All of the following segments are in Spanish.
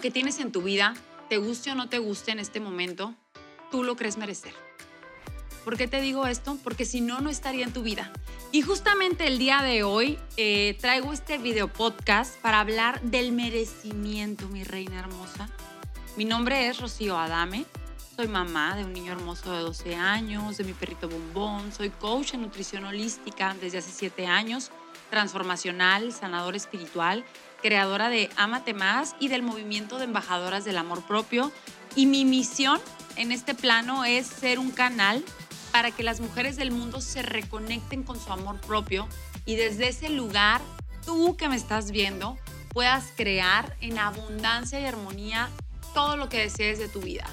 que tienes en tu vida, te guste o no te guste en este momento, tú lo crees merecer. ¿Por qué te digo esto? Porque si no, no estaría en tu vida. Y justamente el día de hoy eh, traigo este video podcast para hablar del merecimiento, mi reina hermosa. Mi nombre es Rocío Adame. Soy mamá de un niño hermoso de 12 años, de mi perrito bombón. Soy coach en nutrición holística desde hace 7 años, transformacional, sanador espiritual, creadora de Amate Más y del movimiento de embajadoras del amor propio. Y mi misión en este plano es ser un canal para que las mujeres del mundo se reconecten con su amor propio y desde ese lugar, tú que me estás viendo, puedas crear en abundancia y armonía todo lo que desees de tu vida,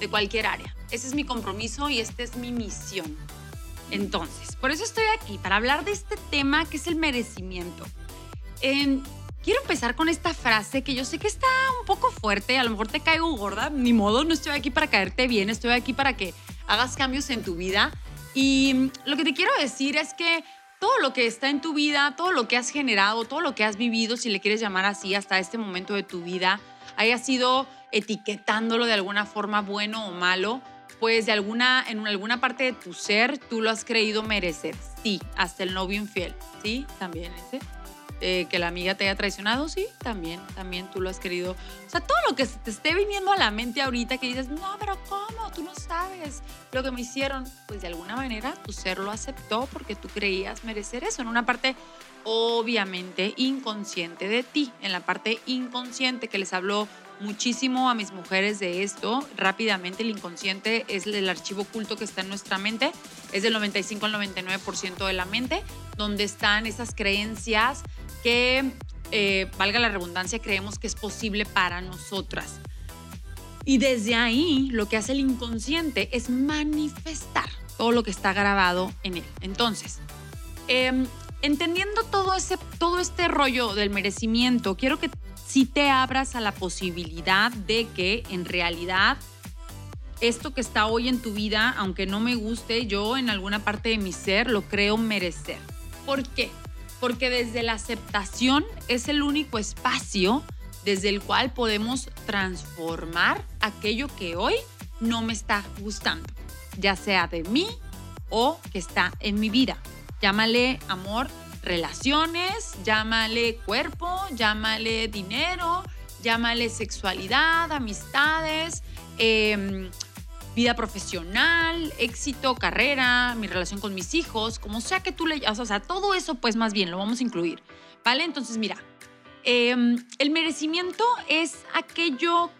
de cualquier área. Ese es mi compromiso y esta es mi misión. Entonces, por eso estoy aquí, para hablar de este tema que es el merecimiento. Quiero empezar con esta frase que yo sé que está un poco fuerte, a lo mejor te caigo gorda, ni modo, no estoy aquí para caerte bien, estoy aquí para que hagas cambios en tu vida. Y lo que te quiero decir es que todo lo que está en tu vida, todo lo que has generado, todo lo que has vivido, si le quieres llamar así, hasta este momento de tu vida, haya sido etiquetándolo de alguna forma bueno o malo, pues de alguna, en alguna parte de tu ser tú lo has creído merecer. Sí, hasta el novio infiel. Sí, también ese. Eh, que la amiga te haya traicionado, sí, también, también tú lo has querido. O sea, todo lo que te esté viniendo a la mente ahorita que dices, no, pero ¿cómo? Tú no sabes lo que me hicieron. Pues de alguna manera tu ser lo aceptó porque tú creías merecer eso. En una parte obviamente inconsciente de ti, en la parte inconsciente que les habló muchísimo a mis mujeres de esto. Rápidamente, el inconsciente es el archivo oculto que está en nuestra mente, es del 95 al 99% de la mente, donde están esas creencias que, eh, valga la redundancia, creemos que es posible para nosotras. Y desde ahí lo que hace el inconsciente es manifestar todo lo que está grabado en él. Entonces, em, entendiendo todo, ese, todo este rollo del merecimiento, quiero que si te abras a la posibilidad de que en realidad esto que está hoy en tu vida, aunque no me guste, yo en alguna parte de mi ser lo creo merecer. ¿Por qué? Porque desde la aceptación es el único espacio desde el cual podemos transformar aquello que hoy no me está gustando, ya sea de mí o que está en mi vida. Llámale amor, relaciones, llámale cuerpo, llámale dinero, llámale sexualidad, amistades, eh, vida profesional, éxito, carrera, mi relación con mis hijos, como sea que tú le... O sea, todo eso pues más bien lo vamos a incluir, ¿vale? Entonces mira, em, el merecimiento es aquello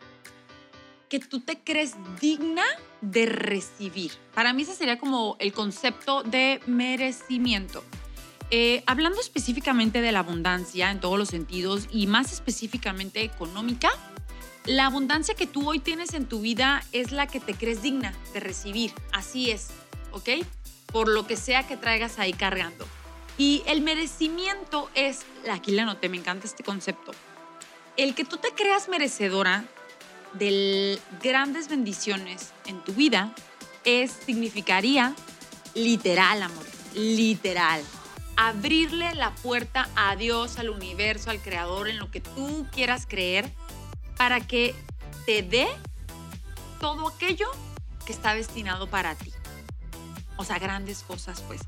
que tú te crees digna de recibir. Para mí ese sería como el concepto de merecimiento. Eh, hablando específicamente de la abundancia en todos los sentidos y más específicamente económica, la abundancia que tú hoy tienes en tu vida es la que te crees digna de recibir. Así es, ¿ok? Por lo que sea que traigas ahí cargando. Y el merecimiento es, aquí la noté, me encanta este concepto. El que tú te creas merecedora de grandes bendiciones en tu vida es, significaría literal, amor, literal. Abrirle la puerta a Dios, al universo, al creador, en lo que tú quieras creer para que te dé todo aquello que está destinado para ti. O sea, grandes cosas, pues.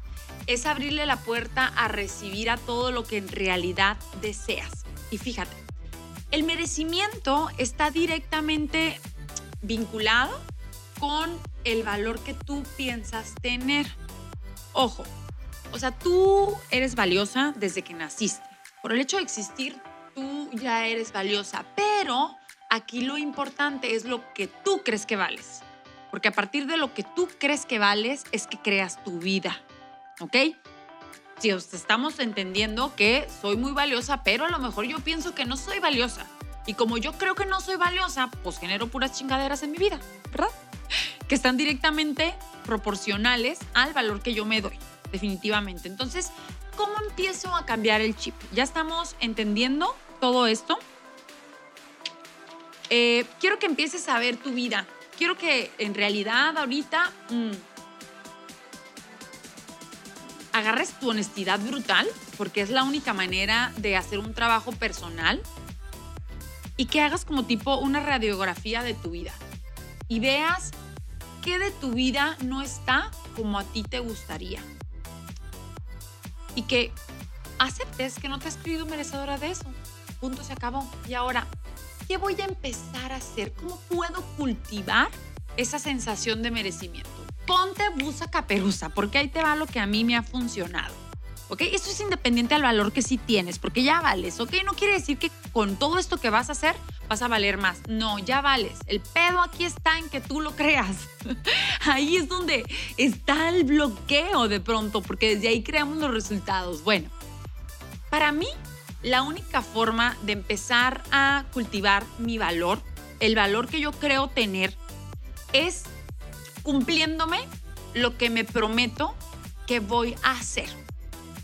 Es abrirle la puerta a recibir a todo lo que en realidad deseas. Y fíjate, el merecimiento está directamente vinculado con el valor que tú piensas tener. Ojo, o sea, tú eres valiosa desde que naciste. Por el hecho de existir, tú ya eres valiosa, pero Aquí lo importante es lo que tú crees que vales. Porque a partir de lo que tú crees que vales es que creas tu vida. ¿Ok? Si estamos entendiendo que soy muy valiosa, pero a lo mejor yo pienso que no soy valiosa. Y como yo creo que no soy valiosa, pues genero puras chingaderas en mi vida, ¿verdad? Que están directamente proporcionales al valor que yo me doy, definitivamente. Entonces, ¿cómo empiezo a cambiar el chip? Ya estamos entendiendo todo esto. Eh, quiero que empieces a ver tu vida. Quiero que en realidad ahorita mm, agarres tu honestidad brutal, porque es la única manera de hacer un trabajo personal y que hagas como tipo una radiografía de tu vida y veas qué de tu vida no está como a ti te gustaría. Y que aceptes que no te has creído merecedora de eso. Punto, se acabó. Y ahora, ¿qué voy a empezar a hacer? ¿Cómo puedo cultivar esa sensación de merecimiento? Ponte busa caperuza, porque ahí te va lo que a mí me ha funcionado. ¿ok? Esto es independiente al valor que sí tienes, porque ya vales, ¿ok? No quiere decir que con todo esto que vas a hacer vas a valer más. No, ya vales. El pedo aquí está en que tú lo creas. ahí es donde está el bloqueo de pronto, porque desde ahí creamos los resultados. Bueno, para mí, la única forma de empezar a cultivar mi valor, el valor que yo creo tener, es cumpliéndome lo que me prometo que voy a hacer.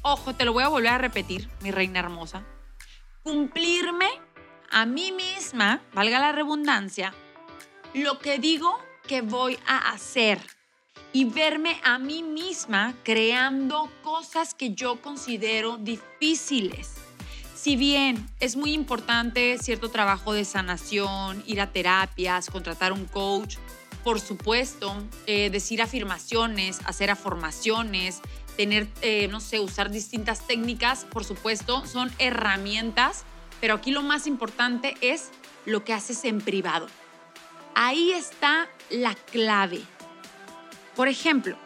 Ojo, te lo voy a volver a repetir, mi reina hermosa. Cumplirme a mí misma, valga la redundancia, lo que digo que voy a hacer y verme a mí misma creando cosas que yo considero difíciles. Si bien es muy importante cierto trabajo de sanación, ir a terapias, contratar un coach, por supuesto, eh, decir afirmaciones, hacer afirmaciones, tener, eh, no sé, usar distintas técnicas, por supuesto, son herramientas, pero aquí lo más importante es lo que haces en privado. Ahí está la clave. Por ejemplo,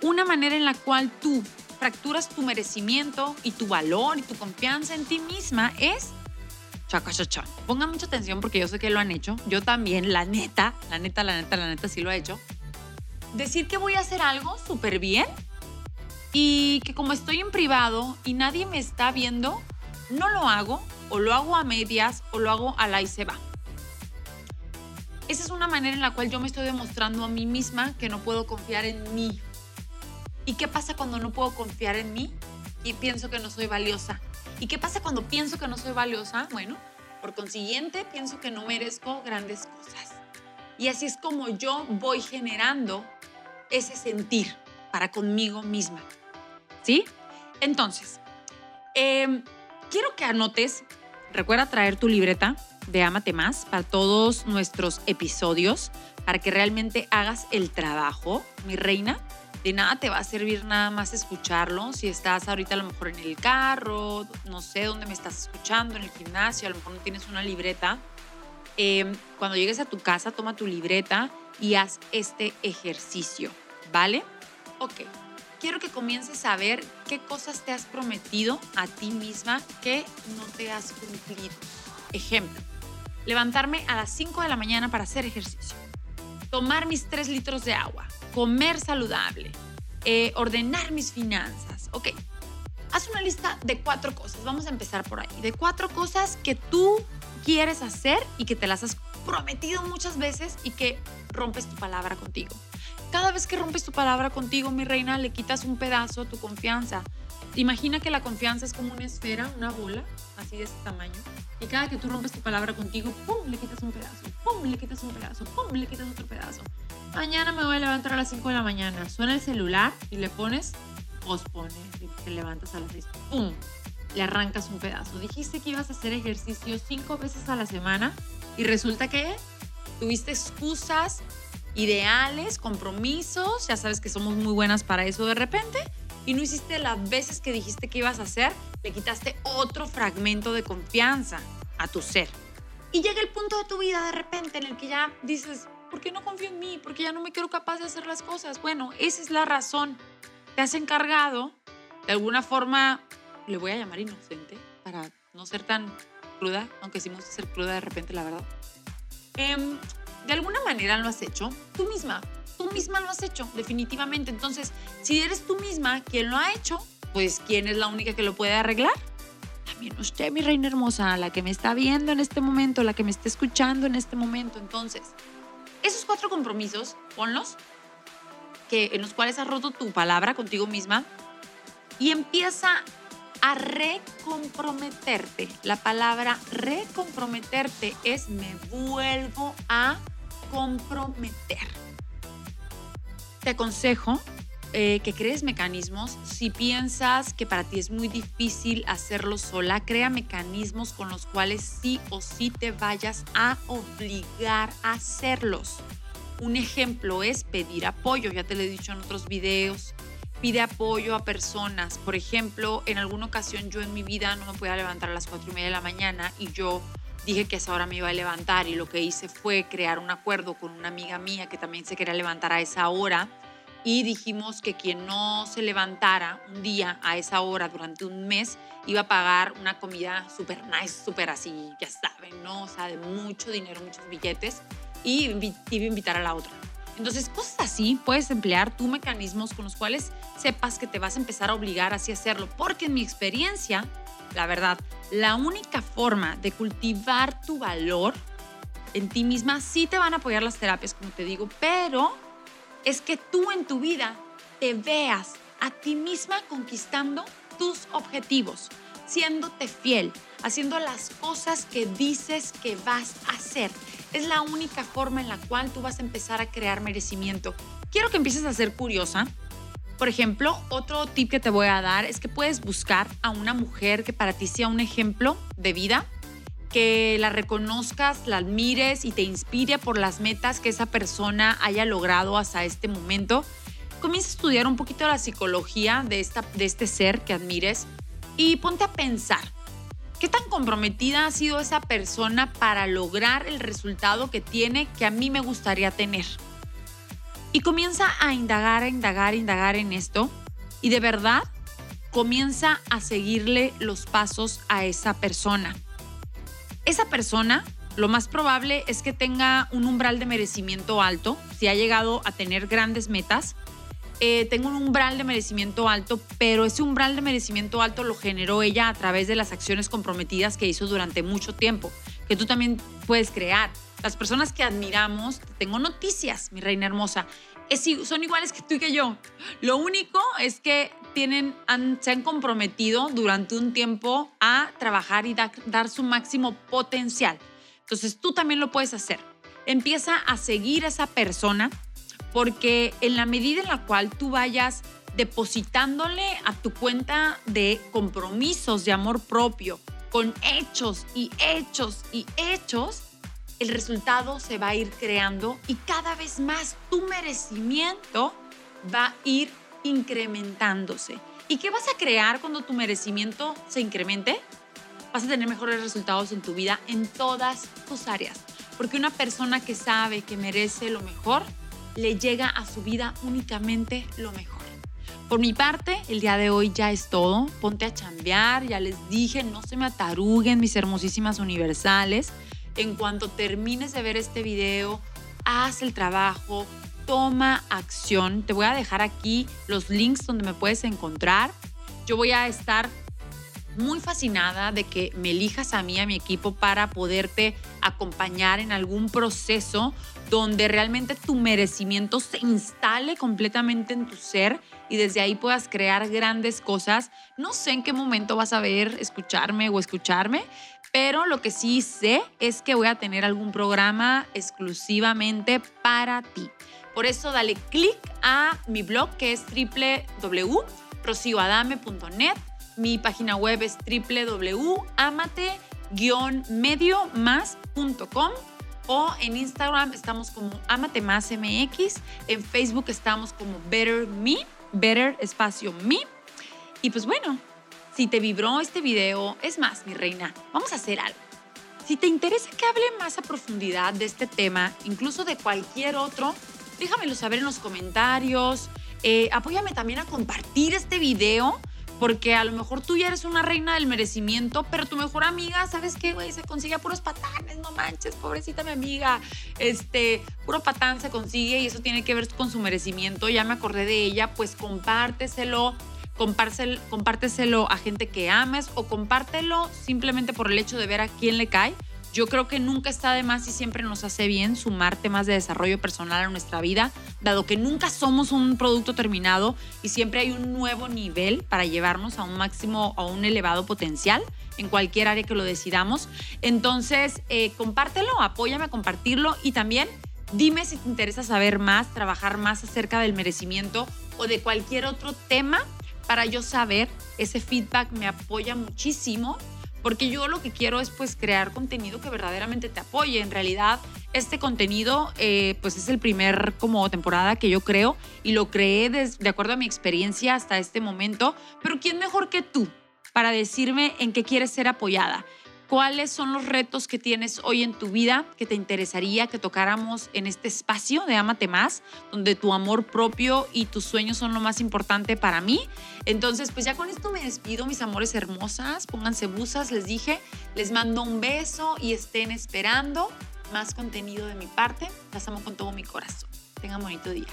una manera en la cual tú fracturas tu merecimiento y tu valor y tu confianza en ti misma es chaca Pongan mucha atención porque yo sé que lo han hecho. Yo también, la neta, la neta, la neta, la neta sí lo he hecho. Decir que voy a hacer algo súper bien y que como estoy en privado y nadie me está viendo, no lo hago o lo hago a medias o lo hago a la y se va. Esa es una manera en la cual yo me estoy demostrando a mí misma que no puedo confiar en mí. ¿Y qué pasa cuando no puedo confiar en mí y pienso que no soy valiosa? ¿Y qué pasa cuando pienso que no soy valiosa? Bueno, por consiguiente, pienso que no merezco grandes cosas. Y así es como yo voy generando ese sentir para conmigo misma. ¿sí? Entonces, em, quiero que anotes, recuerda traer tu libreta de Amate Más para todos nuestros episodios, para que realmente hagas el trabajo, mi reina. De nada te va a servir nada más escucharlo. Si estás ahorita a lo mejor en el carro, no sé dónde me estás escuchando, en el gimnasio, a lo mejor no tienes una libreta. Em, cuando llegues a tu casa, toma tu libreta y haz este ejercicio, ¿vale? Ok, quiero que comiences a ver qué cosas te has prometido a ti misma que no te has cumplido. Ejemplo, levantarme a las 5 de la mañana para hacer ejercicio, tomar mis 3 litros de agua, comer saludable, eh, ordenar mis finanzas. Ok, haz una lista de cuatro cosas. Vamos a empezar por ahí. De cuatro cosas que tú quieres hacer y que te las has prometido muchas veces y que rompes tu palabra contigo. Cada vez que rompes tu palabra contigo, mi reina, le quitas un pedazo a tu confianza. Imagina que la confianza es como una esfera, una bola, así de este tamaño. Y cada que tú rompes tu palabra contigo, ¡pum! le quitas un pedazo, ¡pum! le quitas un pedazo, ¡pum! le quitas otro pedazo. Mañana me voy a levantar a las 5 de la mañana. Suena el celular y le pones, pospone, te levantas a las 6, ¡pum! Le arrancas un pedazo. Dijiste que ibas a hacer ejercicio cinco veces a la semana y resulta que tuviste excusas, ideales, compromisos, ya sabes que somos muy buenas para eso de repente, y no hiciste las veces que dijiste que ibas a hacer, le quitaste otro fragmento de confianza a tu ser. Y llega el punto de tu vida de repente en el que ya dices, ¿por qué no confío en mí? Porque ya no me creo capaz de hacer las cosas. Bueno, esa es la razón. Te has encargado, de alguna forma, le voy a llamar inocente, para no ser tan cruda, aunque sí me gusta ser cruda de repente, la verdad. Eh, de alguna manera lo has hecho tú misma. Tú misma lo has hecho, definitivamente. Entonces, si eres tú misma quien lo ha hecho, pues ¿quién es la única que lo puede arreglar? También usted, mi reina hermosa, la que me está viendo en este momento, la que me está escuchando en este momento. Entonces, esos cuatro compromisos, ponlos, que, en los cuales has roto tu palabra contigo misma y empieza a recomprometerte. La palabra recomprometerte es me vuelvo a comprometer. Te aconsejo eh, que crees mecanismos. Si piensas que para ti es muy difícil hacerlo sola, crea mecanismos con los cuales sí o sí te vayas a obligar a hacerlos. Un ejemplo es pedir apoyo, ya te lo he dicho en otros videos. Pide apoyo a personas. Por ejemplo, en alguna ocasión yo en mi vida no me podía levantar a las cuatro y media de la mañana y yo dije que a esa hora me iba a levantar y lo que hice fue crear un acuerdo con una amiga mía que también se quería levantar a esa hora y dijimos que quien no se levantara un día a esa hora durante un mes iba a pagar una comida súper nice, súper así, ya saben, ¿no? O sea, de mucho dinero, muchos billetes y iba a invitar a la otra. Entonces, cosas así, puedes emplear tu mecanismos con los cuales sepas que te vas a empezar a obligar así a hacerlo, porque en mi experiencia, la verdad, la única forma de cultivar tu valor en ti misma, sí te van a apoyar las terapias, como te digo, pero es que tú en tu vida te veas a ti misma conquistando tus objetivos, siéndote fiel, haciendo las cosas que dices que vas a hacer. Es la única forma en la cual tú vas a empezar a crear merecimiento. Quiero que empieces a ser curiosa. Por ejemplo, otro tip que te voy a dar es que puedes buscar a una mujer que para ti sea un ejemplo de vida que la reconozcas, la admires y te inspire por las metas que esa persona haya logrado hasta este momento. Comienza a estudiar un poquito la psicología de, esta, de este ser que admires y ponte a pensar, ¿qué tan comprometida ha sido esa persona para lograr el resultado que tiene que a mí me gustaría tener? Y comienza a indagar, a indagar, a indagar en esto y de verdad comienza a seguirle los pasos a esa persona esa persona lo más probable es que tenga un umbral de merecimiento alto, si ha llegado a tener grandes metas. Eh, tengo un umbral de merecimiento alto, pero ese umbral de merecimiento alto lo generó ella a través de las acciones comprometidas que hizo durante mucho tiempo, tú también puedes crear. Las personas que admiramos, tengo noticias, mi reina hermosa, son iguales que tú y que yo. Lo único es que tienen, se han comprometido durante un tiempo a trabajar y dar su máximo potencial. Entonces tú también lo puedes hacer. Empieza a seguir a esa persona porque en la medida en la cual tú vayas depositándole a tu cuenta de compromisos de amor propio con hechos y hechos y hechos, el resultado se va a ir creando y cada vez más tu merecimiento va a ir incrementándose. ¿Y qué vas a crear cuando tu merecimiento se incremente? Vas a tener mejores resultados en tu vida en todas tus áreas. Porque una persona que sabe que merece lo mejor, le llega a su vida únicamente lo mejor. Por mi parte, el día de hoy ya es todo. Ponte a chambear, ya les dije, no se me ataruguen mis hermosísimas universales. En cuanto termines de ver este video, haz el trabajo, toma acción. Te voy a dejar aquí los links donde me puedes encontrar. Yo voy a estar muy fascinada de que me elijas a mí, a mi equipo, para poderte acompañar en algún proceso donde realmente tu merecimiento se instale completamente en tu ser y desde ahí puedas crear grandes cosas. No sé en qué momento vas a ver, escucharme o escucharme, pero lo que sí sé es que voy a tener algún programa exclusivamente para ti. Por eso dale clic a mi blog que es www.rocioadame.net mi página web es www.amate-medio-más.com o en Instagram estamos como Amate Más MX, en Facebook estamos como Better Me, Better Espacio Me. Y pues bueno, si te vibró este video, es más, mi reina, vamos a hacer algo. Si te interesa que hable más a profundidad de este tema, incluso de cualquier otro, déjamelo saber en los comentarios. Eh, apóyame también a compartir este video porque a lo mejor tú ya eres una reina del merecimiento, pero tu mejor amiga, ¿sabes qué, güey? Se consigue a puros patanes, no manches, pobrecita mi amiga. Este, puro patán se consigue y eso tiene que ver con su merecimiento. Ya me acordé de ella, pues compárteselo, compárteselo a gente que ames o compártelo simplemente por el hecho de ver a quién le cae yo creo que nunca está de más y siempre nos hace bien sumar temas de desarrollo personal a nuestra vida, dado que nunca somos un producto terminado y siempre hay un nuevo nivel para llevarnos a un máximo, a un elevado potencial en cualquier área que lo decidamos. Entonces, eh, compártelo, apóyame a compartirlo y también dime si te interesa saber más, trabajar más acerca del merecimiento o de cualquier otro tema para yo saber. Ese feedback me apoya muchísimo porque yo lo que quiero es pues crear contenido que verdaderamente te apoye. En realidad, este contenido eh, pues es el primer como temporada que yo creo y lo creé de acuerdo a mi experiencia hasta este momento. Pero ¿quién mejor que tú para decirme en qué quieres ser apoyada? ¿Cuáles son los retos que tienes hoy en tu vida que te interesaría que tocáramos en este espacio de Amate Más, donde tu amor propio y tus sueños son lo más importante para mí? Entonces, pues ya con esto me despido, mis amores hermosas. Pónganse busas, les dije. Les mando un beso y estén esperando más contenido de mi parte. Las amo con todo mi corazón. Tengan bonito día.